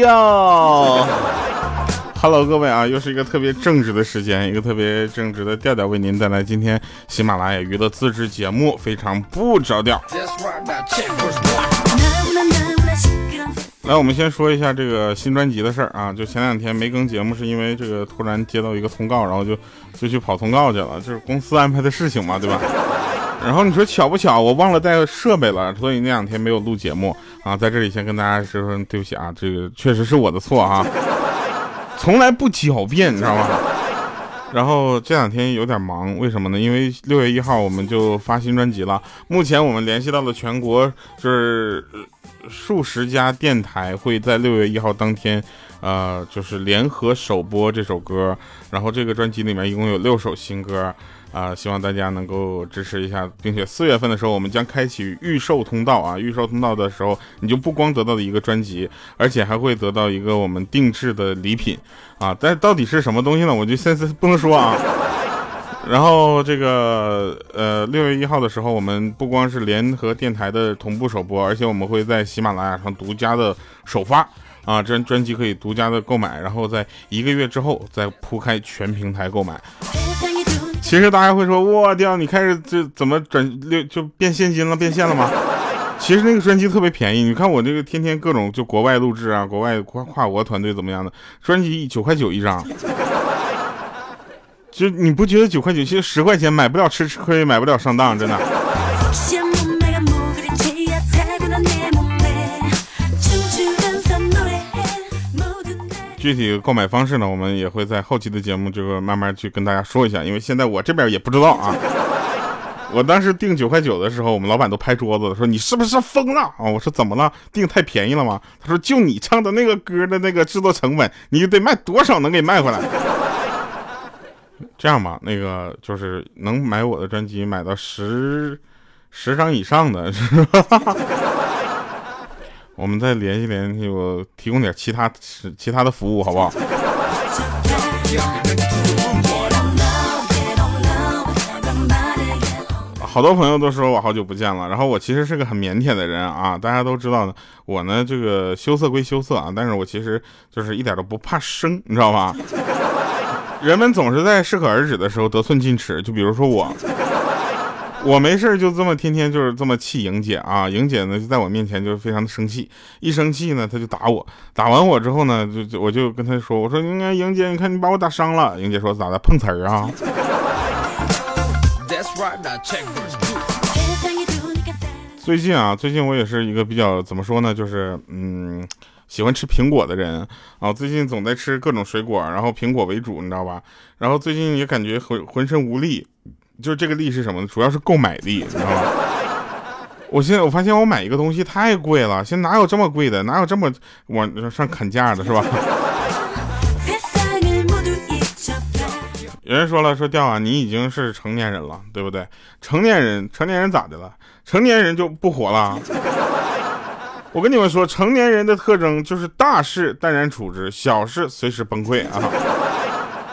哟，Hello，各位啊，又是一个特别正直的时间，一个特别正直的调调，为您带来今天喜马拉雅娱乐自制节目，非常不着调。来，我们先说一下这个新专辑的事儿啊，就前两天没更节目，是因为这个突然接到一个通告，然后就就去跑通告去了，就是公司安排的事情嘛，对吧？然后你说巧不巧，我忘了带设备了，所以那两天没有录节目啊。在这里先跟大家说声对不起啊，这个确实是我的错啊，从来不狡辩，你知道吗？然后这两天有点忙，为什么呢？因为六月一号我们就发新专辑了。目前我们联系到了全国就是数十家电台，会在六月一号当天，呃，就是联合首播这首歌。然后这个专辑里面一共有六首新歌。啊，希望大家能够支持一下，并且四月份的时候，我们将开启预售通道啊！预售通道的时候，你就不光得到了一个专辑，而且还会得到一个我们定制的礼品啊！但到底是什么东西呢？我就现在不能说啊。然后这个呃，六月一号的时候，我们不光是联合电台的同步首播，而且我们会在喜马拉雅上独家的首发啊！专专辑可以独家的购买，然后在一个月之后再铺开全平台购买。其实大家会说，我掉，你开始这怎么转六就变现金了，变现了吗？其实那个专辑特别便宜，你看我这个天天各种就国外录制啊，国外跨跨国团队怎么样的，专辑九块九一张，就你不觉得九块九其实十块钱买不了吃吃亏，买不了上当，真的。具体购买方式呢，我们也会在后期的节目这个慢慢去跟大家说一下，因为现在我这边也不知道啊。我当时订九块九的时候，我们老板都拍桌子了说：“你是不是疯了啊？”我说：“怎么了？订太便宜了吗？”他说：“就你唱的那个歌的那个制作成本，你得卖多少能给卖回来？”这样吧，那个就是能买我的专辑买到十十张以上的是吧？我们再联系联系，我提供点其他其他的服务，好不好？好多朋友都说我好久不见了，然后我其实是个很腼腆的人啊，大家都知道的。我呢，这个羞涩归羞涩啊，但是我其实就是一点都不怕生，你知道吧？人们总是在适可而止的时候得寸进尺，就比如说我。我没事就这么天天就是这么气莹姐啊，莹姐呢就在我面前就是非常的生气，一生气呢她就打我，打完我之后呢就我就跟她说，我说应该莹姐，你看你把我打伤了，莹姐说咋的碰瓷儿啊？最近啊，最近我也是一个比较怎么说呢，就是嗯喜欢吃苹果的人啊，最近总在吃各种水果，然后苹果为主，你知道吧？然后最近也感觉浑浑身无力。就是这个力是什么呢？主要是购买力，你知道吗？我现在我发现我买一个东西太贵了，现在哪有这么贵的？哪有这么往上砍价的，是吧？有人说了，说调啊，你已经是成年人了，对不对？成年人，成年人咋的了？成年人就不活了？我跟你们说，成年人的特征就是大事淡然处之，小事随时崩溃啊。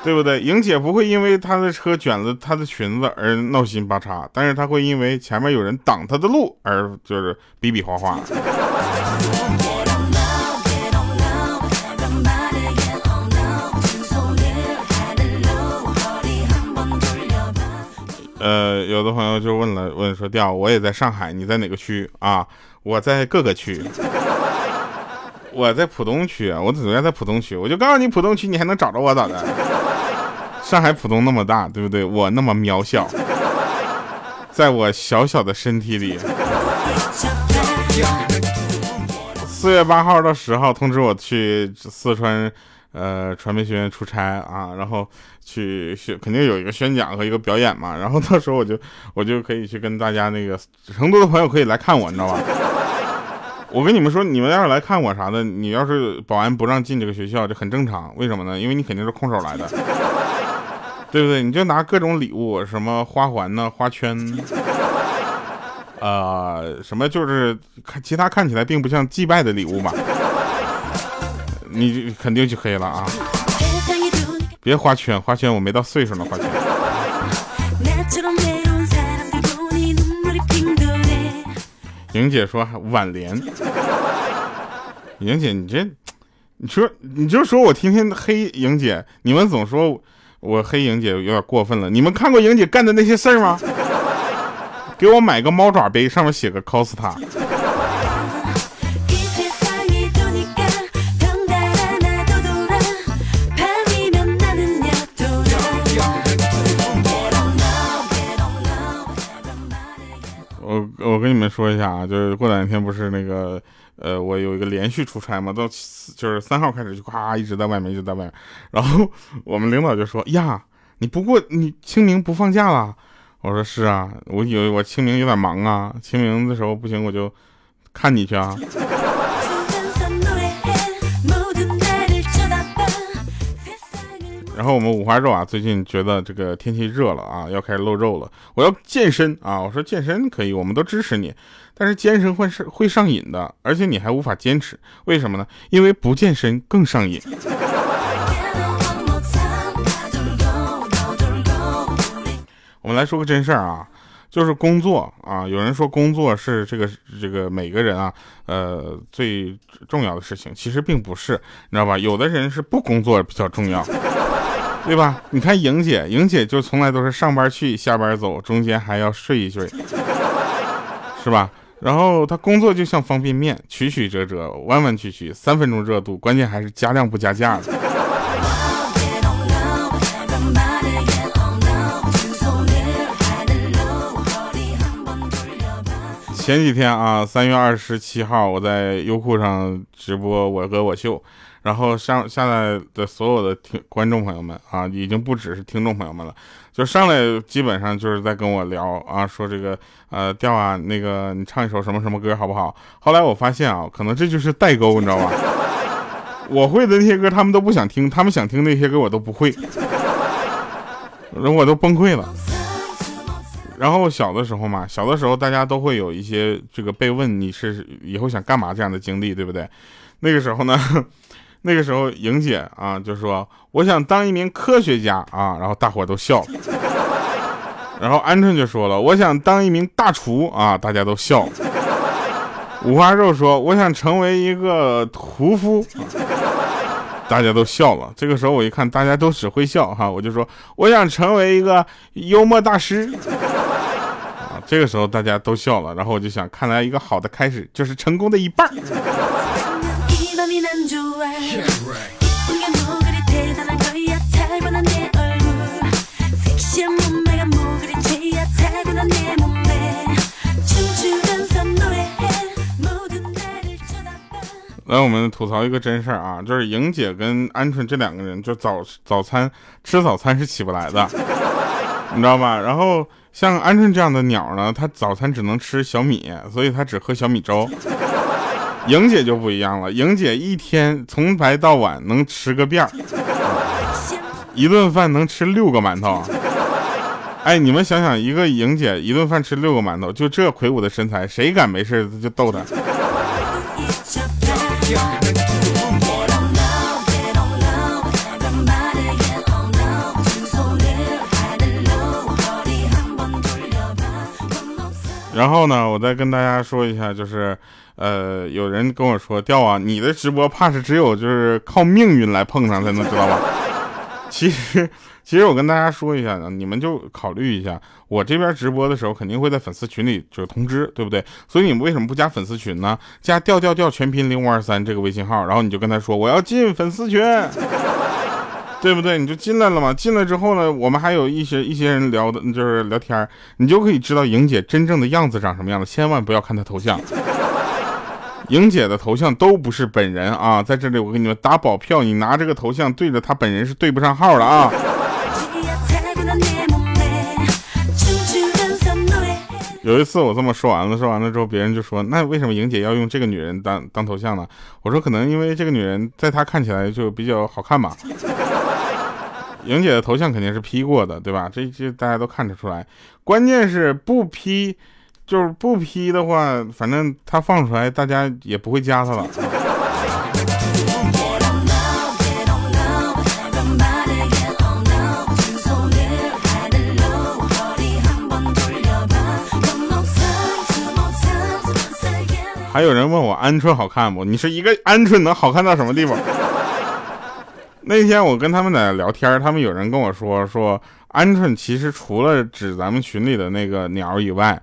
对不对？莹姐不会因为她的车卷了她的裙子而闹心八叉，但是她会因为前面有人挡她的路而就是比比划划。呃，有的朋友就问了，问说调，我也在上海，你在哪个区啊？我在各个区，我在浦东区，我主要在浦东区，我就告诉你浦东区，你还能找着我咋的？上海浦东那么大，对不对？我那么渺小，在我小小的身体里。四月八号到十号通知我去四川，呃，传媒学院出差啊，然后去宣肯定有一个宣讲和一个表演嘛，然后到时候我就 我就可以去跟大家那个成都的朋友可以来看我，你知道吧？我跟你们说，你们要是来看我啥的，你要是保安不让进这个学校，这很正常。为什么呢？因为你肯定是空手来的。对不对？你就拿各种礼物，什么花环呢、花圈，呃，什么就是看其他看起来并不像祭拜的礼物吧，你肯定就可以了啊。别花圈，花圈我没到岁数呢，花圈。莹姐说挽联，莹姐你这，你说你就说我天天黑莹姐，你们总说我黑莹姐有点过分了。你们看过莹姐干的那些事儿吗？给我买个猫爪杯，上面写个 cos 他。我我跟你们说一下啊，就是过两天不是那个呃，我有一个连续出差嘛，到就是三号开始就夸一直在外面一直在外面，然后我们领导就说呀，你不过你清明不放假了？我说是啊，我以为我清明有点忙啊，清明的时候不行我就看你去啊。然后我们五花肉啊，最近觉得这个天气热了啊，要开始露肉了。我要健身啊，我说健身可以，我们都支持你。但是健身会是会上瘾的，而且你还无法坚持，为什么呢？因为不健身更上瘾。我们来说个真事儿啊，就是工作啊，有人说工作是这个这个每个人啊，呃最重要的事情，其实并不是，你知道吧？有的人是不工作比较重要。对吧？你看莹姐，莹姐就从来都是上班去，下班走，中间还要睡一睡，是吧？然后他工作就像方便面，曲曲折折，弯弯曲曲，三分钟热度，关键还是加量不加价的。前几天啊，三月二十七号，我在优酷上直播我哥我秀。然后上下来的所有的听观众朋友们啊，已经不只是听众朋友们了，就上来基本上就是在跟我聊啊，说这个呃调啊，那个你唱一首什么什么歌好不好？后来我发现啊，可能这就是代沟，你知道吧？我会的那些歌他们都不想听，他们想听那些歌我都不会，我都崩溃了。然后小的时候嘛，小的时候大家都会有一些这个被问你是以后想干嘛这样的经历，对不对？那个时候呢。那个时候，莹姐啊就说：“我想当一名科学家啊。”然后大伙都笑了。然后鹌鹑就说了：“我想当一名大厨啊。”大家都笑。五花肉说：“我想成为一个屠夫。”大家都笑了。这个时候我一看大家都只会笑哈，我就说：“我想成为一个幽默大师。”啊，这个时候大家都笑了。然后我就想，看来一个好的开始就是成功的一半。来，我们吐槽一个真事儿啊，就是莹姐跟鹌鹑这两个人，就早早餐吃早餐是起不来的，你知道吧？然后像鹌鹑这样的鸟呢，它早餐只能吃小米，所以它只喝小米粥。莹姐就不一样了，莹姐一天从白到晚能吃个遍儿，一顿饭能吃六个馒头。哎，你们想想，一个莹姐一顿饭吃六个馒头，就这魁梧的身材，谁敢没事就逗她？然后呢，我再跟大家说一下，就是，呃，有人跟我说，调啊，你的直播怕是只有就是靠命运来碰上才能知道吧？其实，其实我跟大家说一下呢，你们就考虑一下，我这边直播的时候肯定会在粉丝群里就是通知，对不对？所以你们为什么不加粉丝群呢？加调调调全拼零五二三这个微信号，然后你就跟他说我要进粉丝群。对不对？你就进来了嘛。进来之后呢，我们还有一些一些人聊的，就是聊天你就可以知道莹姐真正的样子长什么样子。千万不要看她头像，莹姐的头像都不是本人啊。在这里我给你们打保票，你拿这个头像对着她本人是对不上号的啊。有一次我这么说完了，说完了之后，别人就说：“那为什么莹姐要用这个女人当当头像呢？”我说：“可能因为这个女人在她看起来就比较好看吧。”莹姐的头像肯定是 P 过的，对吧？这这大家都看得出来。关键是不 P，就是不批的话反正他放出来大家也不会加他了。还有人问我鹌鹑好看不？你说一个鹌鹑能好看到什么地方？那天我跟他们在聊天他们有人跟我说说鹌鹑其实除了指咱们群里的那个鸟以外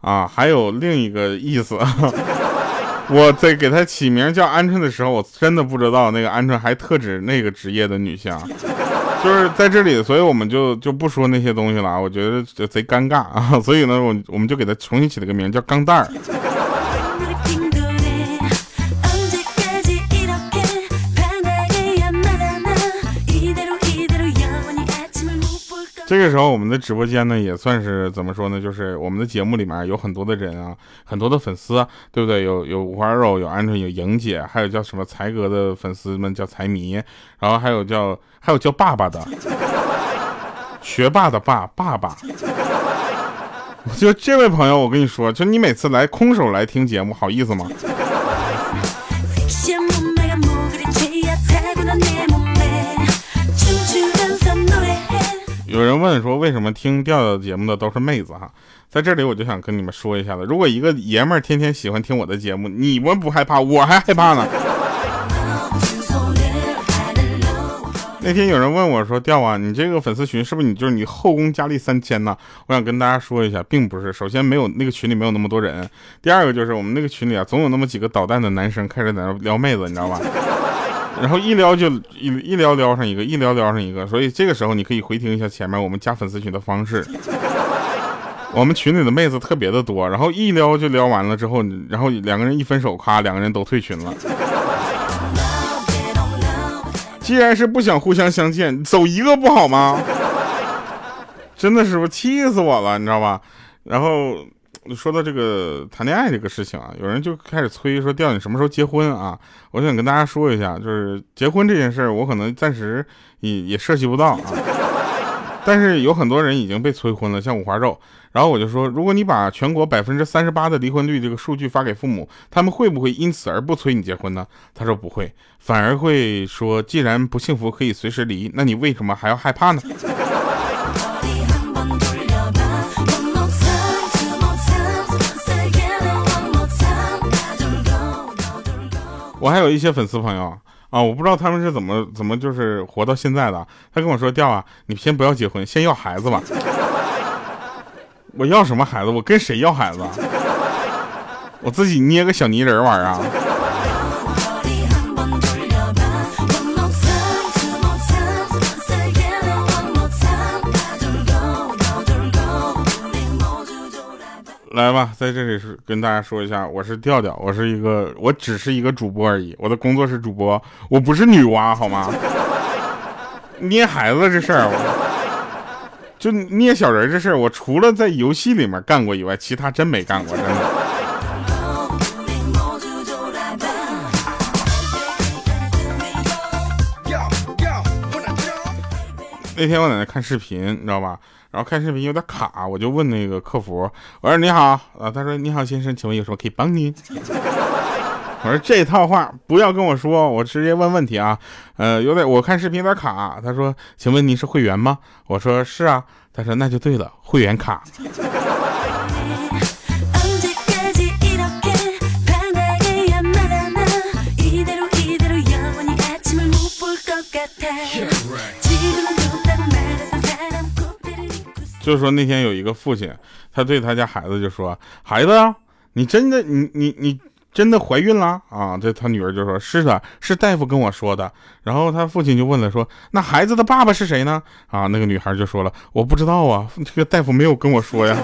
啊，还有另一个意思。我在给她起名叫鹌鹑的时候，我真的不知道那个鹌鹑还特指那个职业的女性，就是在这里，所以我们就就不说那些东西了，我觉得就贼尴尬啊，所以呢，我我们就给她重新起了个名叫钢蛋儿。这个时候，我们的直播间呢，也算是怎么说呢？就是我们的节目里面有很多的人啊，很多的粉丝，对不对？有有五花肉，有鹌鹑，有莹姐，还有叫什么才哥的粉丝们叫财迷，然后还有叫还有叫爸爸的，学霸的爸爸爸。就这位朋友，我跟你说，就你每次来空手来听节目，好意思吗？有人问说，为什么听调调节目的都是妹子哈？在这里我就想跟你们说一下子，如果一个爷们儿天天喜欢听我的节目，你们不害怕，我还害怕呢。那天有人问我说，调啊，你这个粉丝群是不是你就是你后宫佳丽三千呢？我想跟大家说一下，并不是。首先没有那个群里没有那么多人，第二个就是我们那个群里啊，总有那么几个捣蛋的男生开始在那撩妹子，你知道吧？然后一撩就一一撩撩上一个，一撩撩上一个，所以这个时候你可以回听一下前面我们加粉丝群的方式。我们群里的妹子特别的多，然后一撩就撩完了之后，然后两个人一分手，咔，两个人都退群了。既然是不想互相相见，走一个不好吗？真的是不气死我了，你知道吧？然后。说到这个谈恋爱这个事情啊，有人就开始催说：“调你什么时候结婚啊？”我想跟大家说一下，就是结婚这件事儿，我可能暂时也也涉及不到啊。但是有很多人已经被催婚了，像五花肉。然后我就说，如果你把全国百分之三十八的离婚率这个数据发给父母，他们会不会因此而不催你结婚呢？他说不会，反而会说：“既然不幸福可以随时离，那你为什么还要害怕呢？”我还有一些粉丝朋友啊，我不知道他们是怎么怎么就是活到现在的。他跟我说：“调啊，你先不要结婚，先要孩子吧。”我要什么孩子？我跟谁要孩子？我自己捏个小泥人玩啊？来吧，在这里是跟大家说一下，我是调调，我是一个，我只是一个主播而已，我的工作是主播，我不是女娲，好吗？捏孩子这事儿，就捏小人这事儿，我除了在游戏里面干过以外，其他真没干过，真的。那天我在那看视频，你知道吧？然后看视频有点卡，我就问那个客服，我说你好啊，他说你好先生，请问有什么可以帮您？我说这套话不要跟我说，我直接问问题啊，呃，有点我看视频有点卡。他说，请问您是会员吗？我说是啊。他说那就对了，会员卡。就是说那天有一个父亲，他对他家孩子就说：“孩子啊，你真的你你你真的怀孕了啊？”这他女儿就说：“是的，是大夫跟我说的。”然后他父亲就问了说：“那孩子的爸爸是谁呢？”啊，那个女孩就说了：“我不知道啊，这个大夫没有跟我说呀。”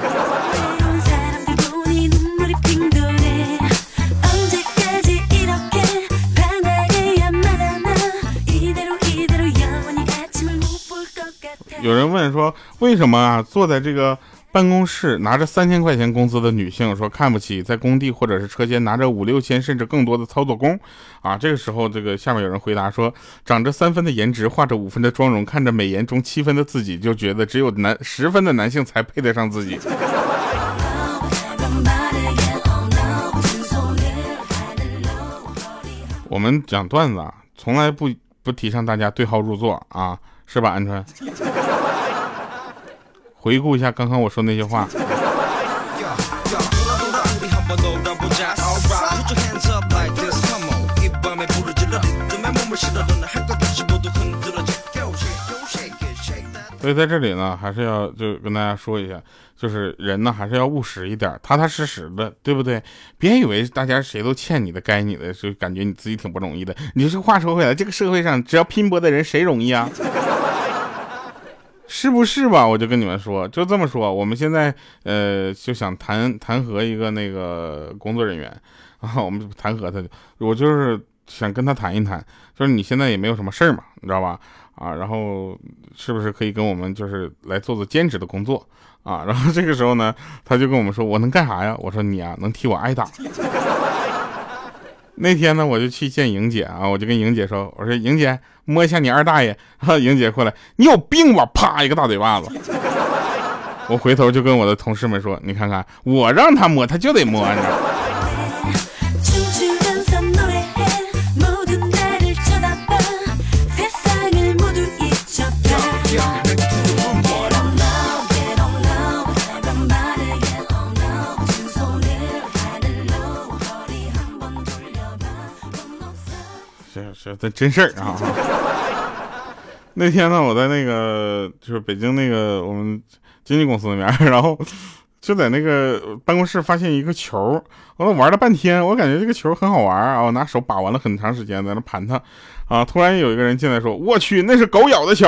人问说，为什么啊坐在这个办公室拿着三千块钱工资的女性说看不起在工地或者是车间拿着五六千甚至更多的操作工啊？这个时候，这个下面有人回答说，长着三分的颜值，画着五分的妆容，看着美颜中七分的自己，就觉得只有男十分的男性才配得上自己。我们讲段子啊，从来不不提倡大家对号入座啊，是吧，鹌鹑？回顾一下刚刚我说那些话。所以在这里呢还是要就跟大家说一下就是人呢还是要务实一点踏踏实实的对不对？别以为大家谁都欠你的该你的就感觉你自己挺不容易的。你这话说回来这个社会上只要拼搏的人谁容易啊？是不是吧？我就跟你们说，就这么说。我们现在呃就想弹弹劾一个那个工作人员啊，我们弹劾他，我就是想跟他谈一谈，就是你现在也没有什么事儿嘛，你知道吧？啊，然后是不是可以跟我们就是来做做兼职的工作啊？然后这个时候呢，他就跟我们说，我能干啥呀？我说你啊，能替我挨打。那天呢，我就去见莹姐啊，我就跟莹姐说，我说莹姐摸一下你二大爷。莹姐过来，你有病吧？啪一个大嘴巴子。我回头就跟我的同事们说，你看看，我让他摸，他就得摸，你知道。这真事儿啊！那天呢，我在那个就是北京那个我们经纪公司那边，然后就在那个办公室发现一个球，我玩了半天，我感觉这个球很好玩啊，我拿手把玩了很长时间，在那盘它啊。突然有一个人进来说：“我去，那是狗咬的球！”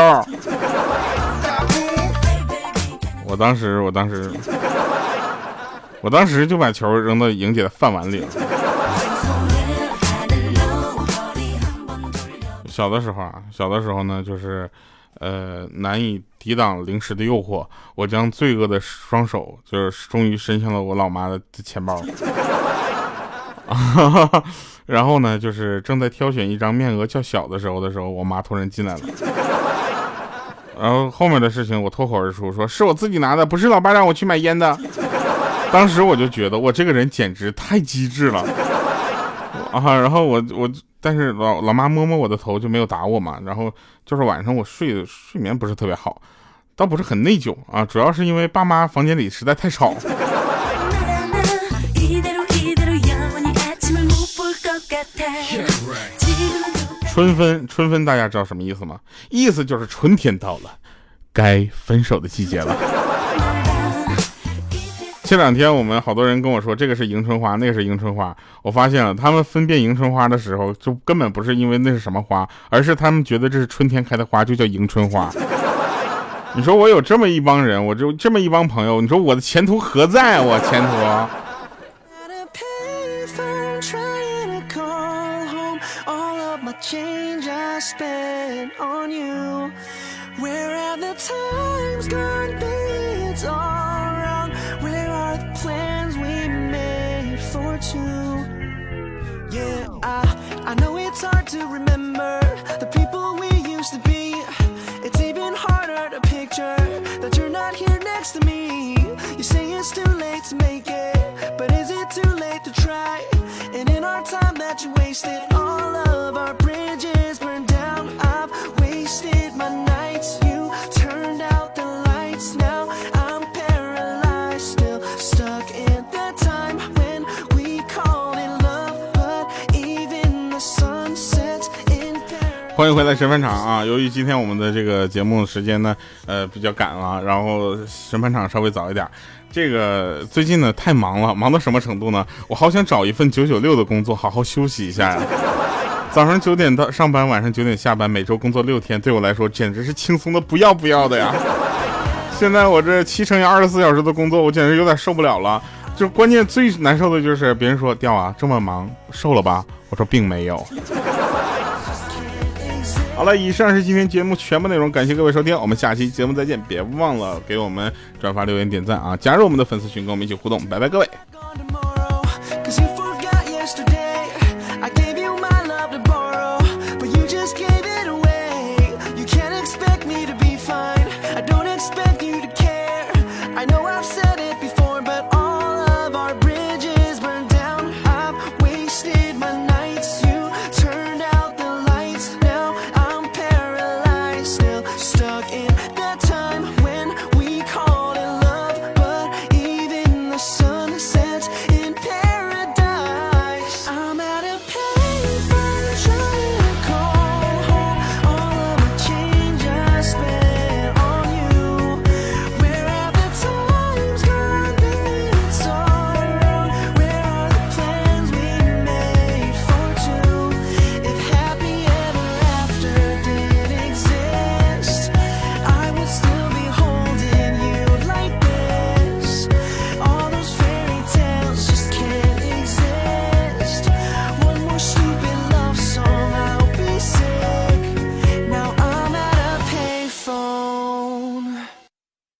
我当时，我当时，我当时就把球扔到莹姐的饭碗里了。小的时候啊，小的时候呢，就是，呃，难以抵挡零食的诱惑，我将罪恶的双手，就是终于伸向了我老妈的钱包。然后呢，就是正在挑选一张面额较小的时候的时候，我妈突然进来了。然后后面的事情我脱口而出，说是我自己拿的，不是老爸让我去买烟的。当时我就觉得我这个人简直太机智了。啊，然后我我。但是老老妈摸摸我的头就没有打我嘛，然后就是晚上我睡的睡眠不是特别好，倒不是很内疚啊，主要是因为爸妈房间里实在太吵。春分，春分大家知道什么意思吗？意思就是春天到了，该分手的季节了。这两天我们好多人跟我说，这个是迎春花，那个是迎春花。我发现了，他们分辨迎春花的时候，就根本不是因为那是什么花，而是他们觉得这是春天开的花，就叫迎春花。你说我有这么一帮人，我就这么一帮朋友，你说我的前途何在？我前途。I know it's hard to remember the people we used to be. It's even harder to picture that you're not here next to me. You say it's too late to make it, but is it too late to try? And in our time that you wasted, 欢迎回来审判场啊！由于今天我们的这个节目时间呢，呃，比较赶了，然后审判场稍微早一点。这个最近呢太忙了，忙到什么程度呢？我好想找一份九九六的工作，好好休息一下呀。早上九点到上班，晚上九点下班，每周工作六天，对我来说简直是轻松的不要不要的呀。现在我这七乘以二十四小时的工作，我简直有点受不了了。就关键最难受的就是别人说掉啊这么忙，瘦了吧？我说并没有。好了，以上是今天节目全部内容，感谢各位收听，我们下期节目再见，别忘了给我们转发、留言、点赞啊，加入我们的粉丝群，跟我们一起互动，拜拜，各位。